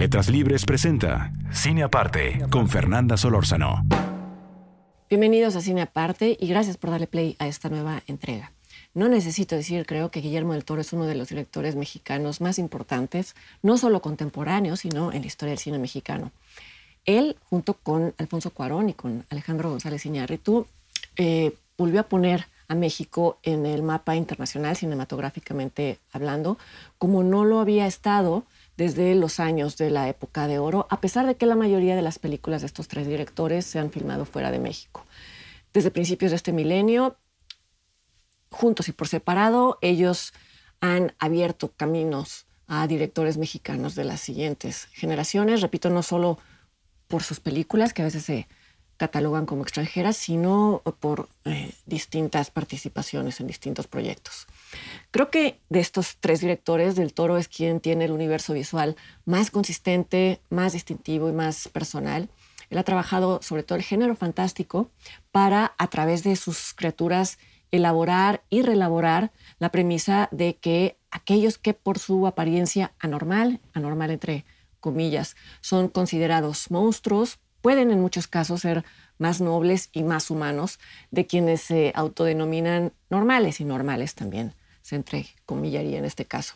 Letras Libres presenta Cine Aparte con Fernanda Solórzano. Bienvenidos a Cine Aparte y gracias por darle play a esta nueva entrega. No necesito decir, creo que Guillermo del Toro es uno de los directores mexicanos más importantes, no solo contemporáneos, sino en la historia del cine mexicano. Él, junto con Alfonso Cuarón y con Alejandro González Iñárritu, eh, volvió a poner a México en el mapa internacional, cinematográficamente hablando, como no lo había estado desde los años de la época de oro, a pesar de que la mayoría de las películas de estos tres directores se han filmado fuera de México. Desde principios de este milenio, juntos y por separado, ellos han abierto caminos a directores mexicanos de las siguientes generaciones, repito, no solo por sus películas, que a veces se catalogan como extranjeras, sino por eh, distintas participaciones en distintos proyectos. Creo que de estos tres directores, Del Toro es quien tiene el universo visual más consistente, más distintivo y más personal. Él ha trabajado sobre todo el género fantástico para, a través de sus criaturas, elaborar y relaborar la premisa de que aquellos que por su apariencia anormal, anormal entre comillas, son considerados monstruos, pueden en muchos casos ser más nobles y más humanos de quienes se autodenominan normales y normales también se entrecomillaría en este caso.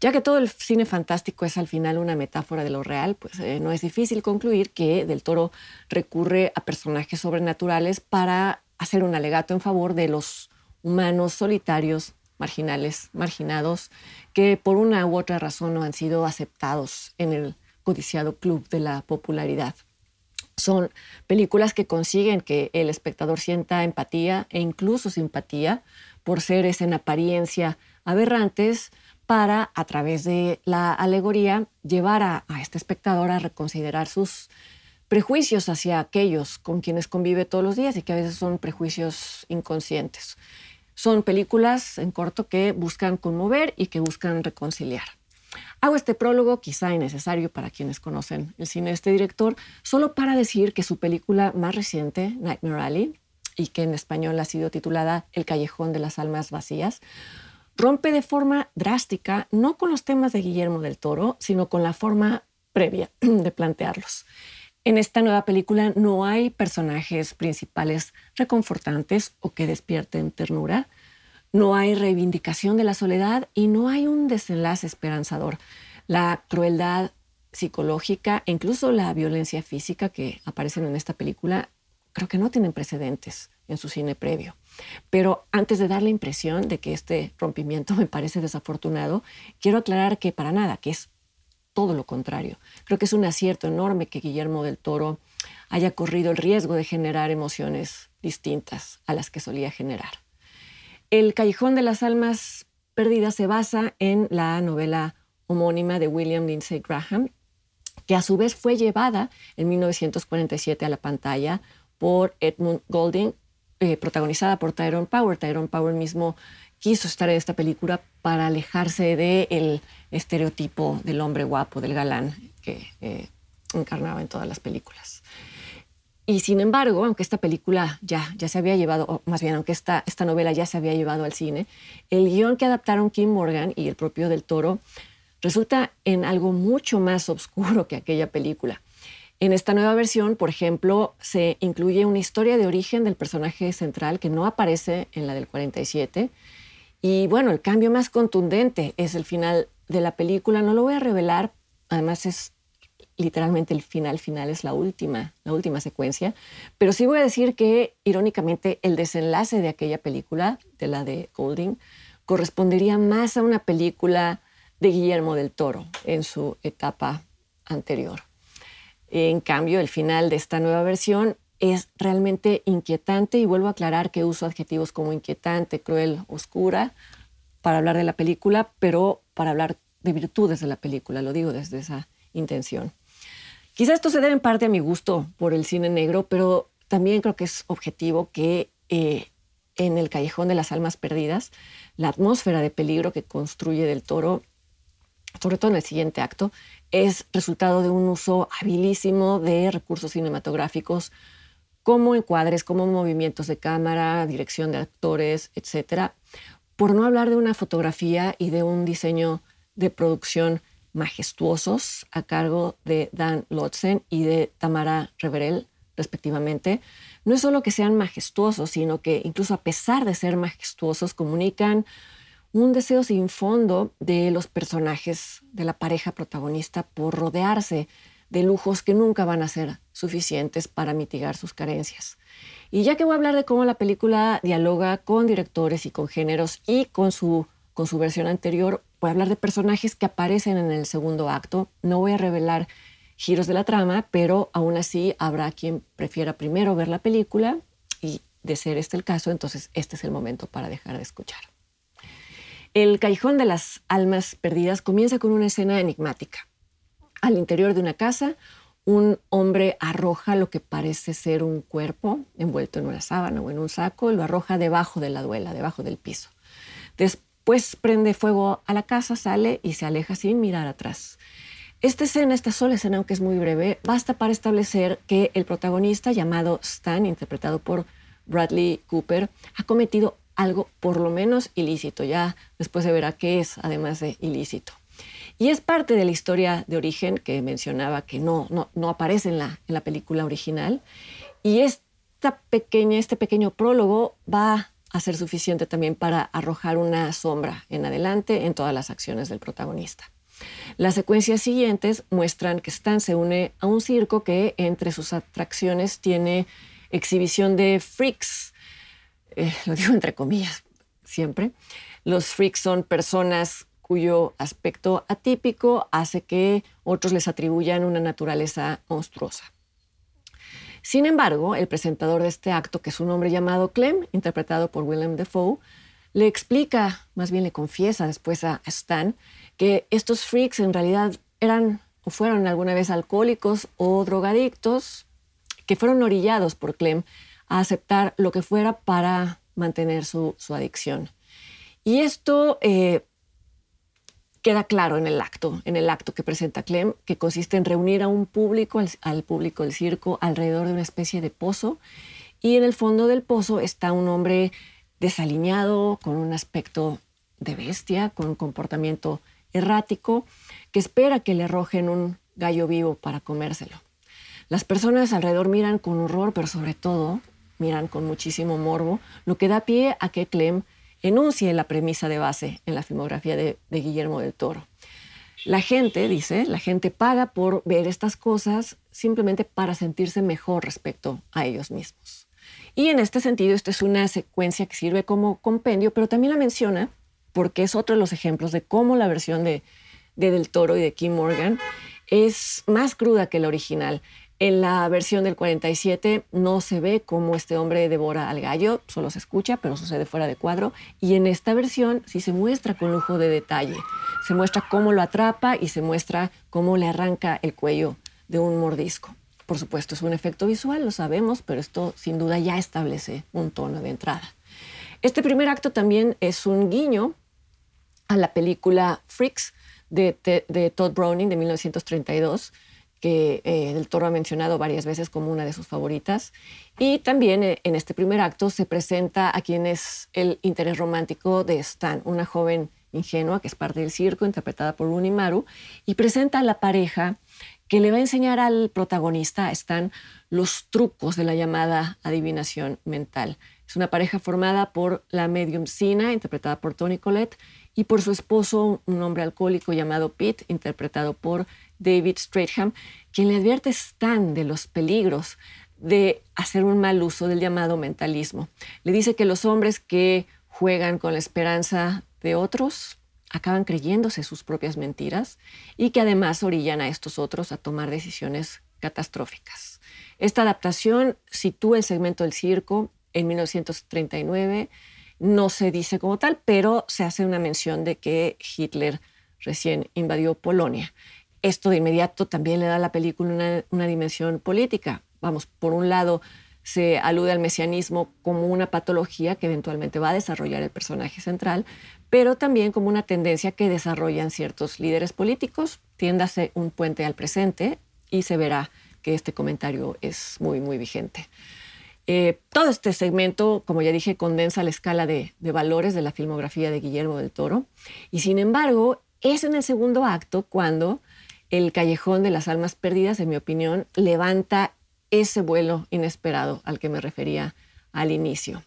Ya que todo el cine fantástico es al final una metáfora de lo real, pues eh, no es difícil concluir que Del Toro recurre a personajes sobrenaturales para hacer un alegato en favor de los humanos solitarios, marginales, marginados, que por una u otra razón no han sido aceptados en el codiciado club de la popularidad. Son películas que consiguen que el espectador sienta empatía e incluso simpatía por seres en apariencia aberrantes para, a través de la alegoría, llevar a, este espectador a reconsiderar sus prejuicios hacia aquellos con quienes convive todos los días y que a veces son prejuicios inconscientes. Son películas en corto que buscan conmover y que buscan reconciliar. Hago este prólogo, quizá innecesario para quienes conocen el cine de este director, solo para decir que su película más reciente, Nightmare Alley, y que en español ha sido titulada El Callejón de las Almas Vacías, rompe de forma drástica no con los temas de Guillermo del Toro, sino con la forma previa de plantearlos. En esta nueva película no hay personajes principales reconfortantes o que despierten ternura, no hay reivindicación de la soledad y no hay un desenlace esperanzador. La crueldad psicológica e incluso la violencia física que aparecen en esta película creo que no tienen precedentes en su cine previo. Pero antes de dar la impresión de que este rompimiento me parece desafortunado, quiero aclarar que para nada, que es todo lo contrario. Creo que es un acierto enorme que Guillermo del Toro haya corrido el riesgo de generar emociones distintas a las que solía generar. El Callejón de las Almas Perdidas se basa en la novela homónima de William Lindsay Graham, que a su vez fue llevada en 1947 a la pantalla por Edmund Golding, eh, protagonizada por Tyrone Power. Tyrone Power mismo quiso estar en esta película para alejarse del estereotipo del hombre guapo, del galán que eh, encarnaba en todas las películas. Y sin embargo, aunque esta película ya, ya se había llevado, o más bien aunque esta, esta novela ya se había llevado al cine, el guion que adaptaron Kim Morgan y el propio del Toro resulta en algo mucho más oscuro que aquella película. En esta nueva versión, por ejemplo, se incluye una historia de origen del personaje central que no aparece en la del 47. Y bueno, el cambio más contundente es el final de la película. No lo voy a revelar, además es literalmente el final final, es la última, la última secuencia. Pero sí voy a decir que, irónicamente, el desenlace de aquella película, de la de Golding, correspondería más a una película de Guillermo del Toro en su etapa anterior. En cambio, el final de esta nueva versión es realmente inquietante y vuelvo a aclarar que uso adjetivos como inquietante, cruel, oscura para hablar de la película, pero para hablar de virtudes de la película, lo digo desde esa intención. Quizá esto se debe en parte a mi gusto por el cine negro, pero también creo que es objetivo que eh, en el Callejón de las Almas Perdidas, la atmósfera de peligro que construye del toro, sobre todo en el siguiente acto, es resultado de un uso habilísimo de recursos cinematográficos como encuadres, como movimientos de cámara, dirección de actores, etc. Por no hablar de una fotografía y de un diseño de producción majestuosos a cargo de Dan Lotzen y de Tamara Reverel, respectivamente, no es solo que sean majestuosos, sino que incluso a pesar de ser majestuosos, comunican un deseo sin fondo de los personajes de la pareja protagonista por rodearse de lujos que nunca van a ser suficientes para mitigar sus carencias. Y ya que voy a hablar de cómo la película dialoga con directores y con géneros y con su, con su versión anterior, voy a hablar de personajes que aparecen en el segundo acto. No voy a revelar giros de la trama, pero aún así habrá quien prefiera primero ver la película y de ser este el caso, entonces este es el momento para dejar de escuchar. El Callejón de las Almas Perdidas comienza con una escena enigmática. Al interior de una casa, un hombre arroja lo que parece ser un cuerpo envuelto en una sábana o en un saco, lo arroja debajo de la duela, debajo del piso. Después prende fuego a la casa, sale y se aleja sin mirar atrás. Esta escena, esta sola escena, aunque es muy breve, basta para establecer que el protagonista llamado Stan, interpretado por Bradley Cooper, ha cometido algo por lo menos ilícito. Ya después se verá qué es, además de ilícito. Y es parte de la historia de origen que mencionaba que no, no, aparece en la, en la película original. Y esta pequeña, este pequeño prólogo va a ser suficiente también para arrojar una sombra en adelante en todas las acciones del protagonista. Las secuencias siguientes muestran que Stan se une a un circo que entre sus atracciones tiene exhibición de freaks, eh, lo digo entre comillas siempre, los freaks son personas cuyo aspecto atípico hace que otros les atribuyan una naturaleza monstruosa. Sin embargo, el presentador de este acto, que es un hombre llamado Clem, interpretado por Willem Dafoe, le explica, más bien le confiesa después a Stan, que estos freaks en realidad eran o fueron alguna vez alcohólicos o drogadictos, que fueron orillados por Clem a aceptar lo que fuera para mantener su, adicción. Y esto eh, queda claro en el acto, en el acto que presenta Clem, que consiste en reunir a un público, al, público del circo, alrededor de una especie de pozo. Y en el fondo del pozo está un hombre desaliñado, con un aspecto de bestia, con un comportamiento errático, que espera que le arrojen un gallo vivo para comérselo. Las personas alrededor miran con horror, pero sobre todo miran con muchísimo morbo, lo que da pie a que Clem enuncie la premisa de base en la filmografía de, Guillermo del Toro. La gente, dice, la gente paga por ver estas cosas simplemente para sentirse mejor respecto a ellos mismos. Y en este sentido, esta es una secuencia que sirve como compendio, pero también la menciona porque es otro de los ejemplos de cómo la versión de, de Del Toro y de Kim Morgan es más cruda que la original. En la versión del 47 no se ve cómo este hombre devora al gallo, solo se escucha, pero sucede fuera de cuadro. Y en esta versión sí se muestra con lujo de detalle. Se muestra cómo lo atrapa y se muestra cómo le arranca el cuello de un mordisco. Por supuesto, es un efecto visual, lo sabemos, pero esto sin duda ya establece un tono de entrada. Este primer acto también es un guiño a la película Freaks de, Todd Browning de 1932 que eh, Del Toro ha mencionado varias veces como una de sus favoritas. Y también eh, en este primer acto se presenta a quien es el interés romántico de Stan, una joven ingenua que es parte del circo, interpretada por Rooney Maru, y presenta a la pareja que le va a enseñar al protagonista, a Stan, los trucos de la llamada adivinación mental. Es una pareja formada por la medium Sina, interpretada por Tony Collette, y por su esposo, un hombre alcohólico llamado Pete, interpretado por David Stratham, quien le advierte Stan de los peligros de hacer un mal uso del llamado mentalismo. Le dice que los hombres que juegan con la esperanza de otros acaban creyéndose sus propias mentiras y que además orillan a estos otros a tomar decisiones catastróficas. Esta adaptación sitúa el segmento del circo en 1939. No se dice como tal, pero se hace una mención de que Hitler recién invadió Polonia. Esto de inmediato también le da a la película una, dimensión política. Vamos, por un lado, se alude al mesianismo como una patología que eventualmente va a desarrollar el personaje central, pero también como una tendencia que desarrollan ciertos líderes políticos. Tiéndase un puente al presente y se verá que este comentario es muy, muy vigente. Eh, todo este segmento, como ya dije, condensa la escala de, de valores de la filmografía de Guillermo del Toro y sin embargo es en el segundo acto cuando el Callejón de las Almas Perdidas, en mi opinión, levanta ese vuelo inesperado al que me refería al inicio.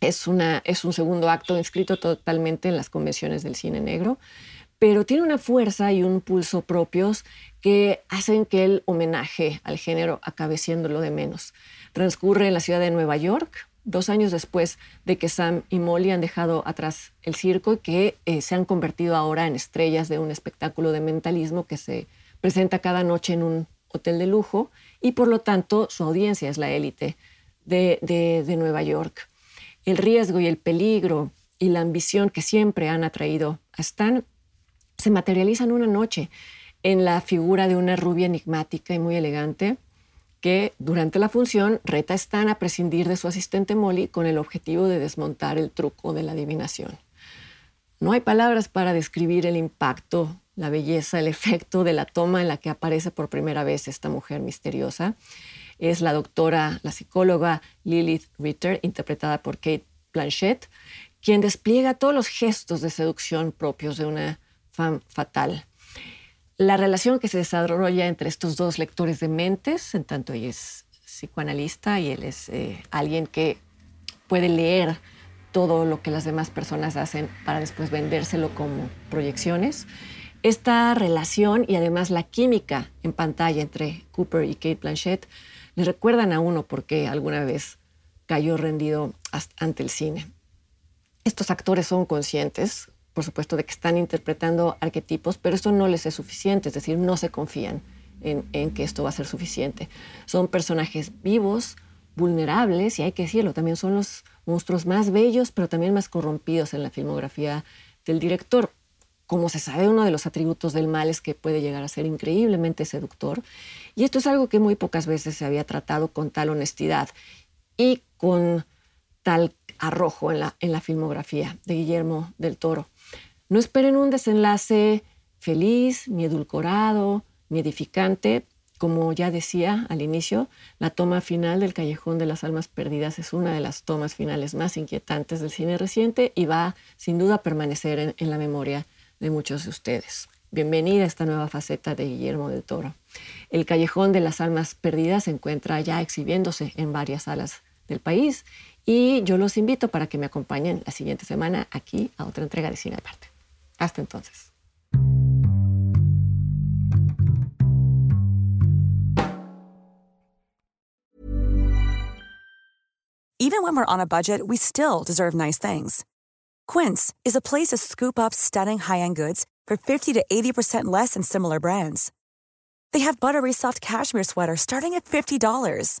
Es, una, es un segundo acto inscrito totalmente en las convenciones del cine negro, pero tiene una fuerza y un pulso propios que hacen que el homenaje al género acabe siendo lo de menos. Transcurre en la ciudad de Nueva York, dos años después de que Sam y Molly han dejado atrás el circo y que eh, se han convertido ahora en estrellas de un espectáculo de mentalismo que se presenta cada noche en un hotel de lujo y por lo tanto su audiencia es la élite de, de, Nueva York. El riesgo y el peligro y la ambición que siempre han atraído a Stan se materializan una noche en la figura de una rubia enigmática y muy elegante que durante la función reta a Stan a prescindir de su asistente Molly con el objetivo de desmontar el truco de la adivinación. No hay palabras para describir el impacto la belleza, el efecto de la toma en la que aparece por primera vez esta mujer misteriosa. Es la doctora, la psicóloga Lilith Ritter, interpretada por Kate Blanchett, quien despliega todos los gestos de seducción propios de una femme fatal. La relación que se desarrolla entre estos dos lectores de mentes, en tanto ella es psicoanalista y él es eh, alguien que puede leer todo lo que las demás personas hacen para después vendérselo como proyecciones, esta relación y además la química en pantalla entre Cooper y Kate Blanchett le recuerdan a uno por qué alguna vez cayó rendido ante el cine. Estos actores son conscientes, por supuesto, de que están interpretando arquetipos, pero esto no les es suficiente, es decir, no se confían en, en que esto va a ser suficiente. Son personajes vivos, vulnerables, y hay que decirlo, también son los monstruos más bellos, pero también más corrompidos en la filmografía del director como se sabe, uno de los atributos del mal es que puede llegar a ser increíblemente seductor. Y esto es algo que muy pocas veces se había tratado con tal honestidad y con tal arrojo en la, en la filmografía de Guillermo del Toro. No esperen un desenlace feliz, ni edulcorado, ni edificante. Como ya decía al inicio, la toma final del Callejón de las Almas Perdidas es una de las tomas finales más inquietantes del cine reciente y va sin duda a permanecer en, en la memoria de muchos de ustedes. Bienvenida a esta nueva faceta de Guillermo del Toro. El Callejón de las Almas Perdidas se encuentra ya exhibiéndose en varias salas del país y yo los invito para que me acompañen la siguiente semana aquí a otra entrega de Cine Aparte. Hasta entonces. Even when we're on a budget, we still deserve nice things. Quince is a place to scoop up stunning high-end goods for 50 to 80% less than similar brands. They have buttery soft cashmere sweaters starting at $50,